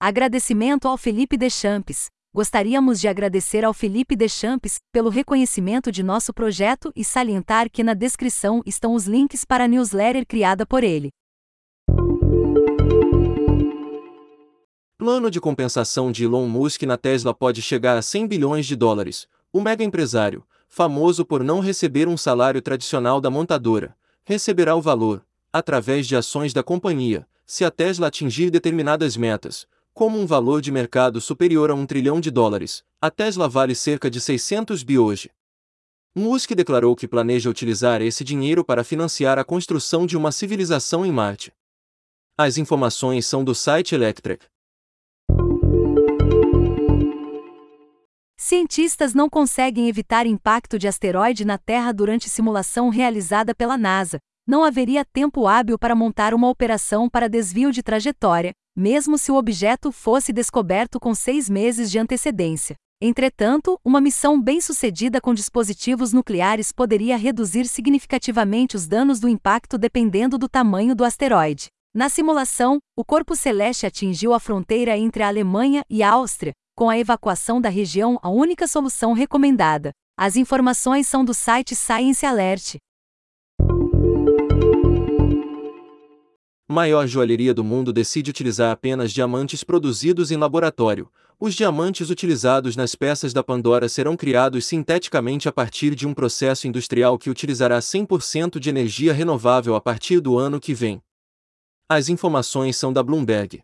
Agradecimento ao Felipe Deschamps. Gostaríamos de agradecer ao Felipe Deschamps pelo reconhecimento de nosso projeto e salientar que na descrição estão os links para a newsletter criada por ele. Plano de compensação de Elon Musk na Tesla pode chegar a 100 bilhões de dólares. O mega empresário, famoso por não receber um salário tradicional da montadora, receberá o valor, através de ações da companhia, se a Tesla atingir determinadas metas, como um valor de mercado superior a um trilhão de dólares. A Tesla vale cerca de 600 bi hoje. Musk declarou que planeja utilizar esse dinheiro para financiar a construção de uma civilização em Marte. As informações são do site Electrek. Cientistas não conseguem evitar impacto de asteroide na Terra durante simulação realizada pela NASA. Não haveria tempo hábil para montar uma operação para desvio de trajetória, mesmo se o objeto fosse descoberto com seis meses de antecedência. Entretanto, uma missão bem-sucedida com dispositivos nucleares poderia reduzir significativamente os danos do impacto dependendo do tamanho do asteroide. Na simulação, o corpo celeste atingiu a fronteira entre a Alemanha e a Áustria, com a evacuação da região a única solução recomendada. As informações são do site Science Alert. Maior joalheria do mundo decide utilizar apenas diamantes produzidos em laboratório. Os diamantes utilizados nas peças da Pandora serão criados sinteticamente a partir de um processo industrial que utilizará 100% de energia renovável a partir do ano que vem. As informações são da Bloomberg.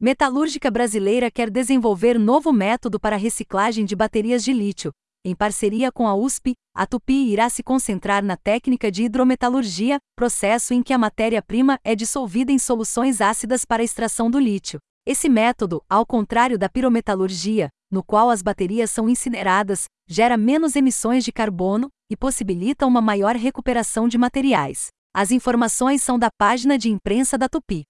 Metalúrgica brasileira quer desenvolver novo método para reciclagem de baterias de lítio. Em parceria com a USP, a Tupi irá se concentrar na técnica de hidrometalurgia, processo em que a matéria-prima é dissolvida em soluções ácidas para extração do lítio. Esse método, ao contrário da pirometalurgia, no qual as baterias são incineradas, gera menos emissões de carbono e possibilita uma maior recuperação de materiais. As informações são da página de imprensa da Tupi.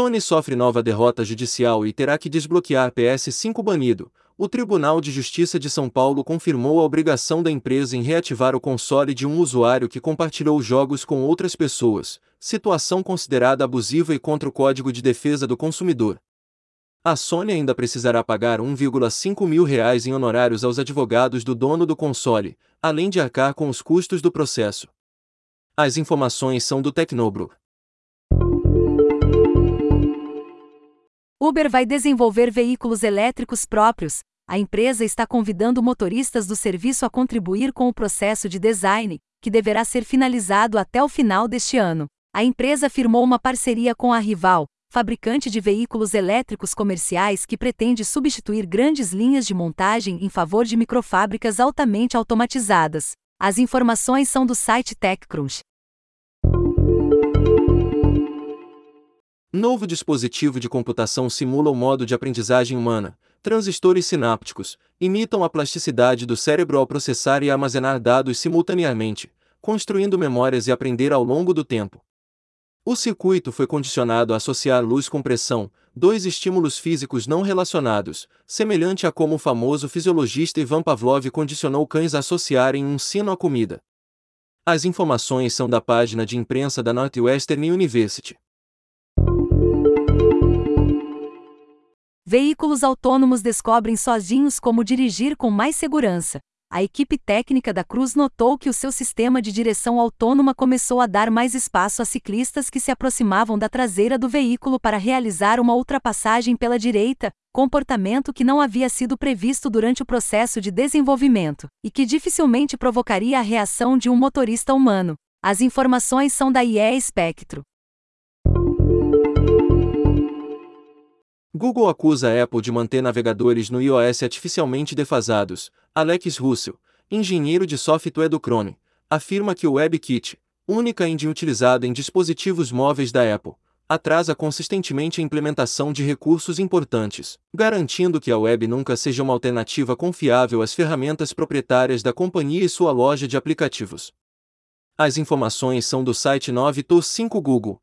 Sony sofre nova derrota judicial e terá que desbloquear PS5 banido. O Tribunal de Justiça de São Paulo confirmou a obrigação da empresa em reativar o console de um usuário que compartilhou jogos com outras pessoas, situação considerada abusiva e contra o Código de Defesa do Consumidor. A Sony ainda precisará pagar 1,5 mil reais em honorários aos advogados do dono do console, além de arcar com os custos do processo. As informações são do Tecnobro. Uber vai desenvolver veículos elétricos próprios. A empresa está convidando motoristas do serviço a contribuir com o processo de design, que deverá ser finalizado até o final deste ano. A empresa firmou uma parceria com a Rival, fabricante de veículos elétricos comerciais que pretende substituir grandes linhas de montagem em favor de microfábricas altamente automatizadas. As informações são do site TechCrunch. Novo dispositivo de computação simula o modo de aprendizagem humana. Transistores sinápticos imitam a plasticidade do cérebro ao processar e armazenar dados simultaneamente, construindo memórias e aprender ao longo do tempo. O circuito foi condicionado a associar luz com pressão, dois estímulos físicos não relacionados, semelhante a como o famoso fisiologista Ivan Pavlov condicionou cães a associarem um sino à comida. As informações são da página de imprensa da Northwestern University. Veículos autônomos descobrem sozinhos como dirigir com mais segurança. A equipe técnica da Cruz notou que o seu sistema de direção autônoma começou a dar mais espaço a ciclistas que se aproximavam da traseira do veículo para realizar uma ultrapassagem pela direita, comportamento que não havia sido previsto durante o processo de desenvolvimento, e que dificilmente provocaria a reação de um motorista humano. As informações são da IE Spectro. Google acusa a Apple de manter navegadores no iOS artificialmente defasados. Alex Russell, engenheiro de software do Chrome, afirma que o WebKit, única engine utilizada em dispositivos móveis da Apple, atrasa consistentemente a implementação de recursos importantes, garantindo que a web nunca seja uma alternativa confiável às ferramentas proprietárias da companhia e sua loja de aplicativos. As informações são do site 9to5 Google.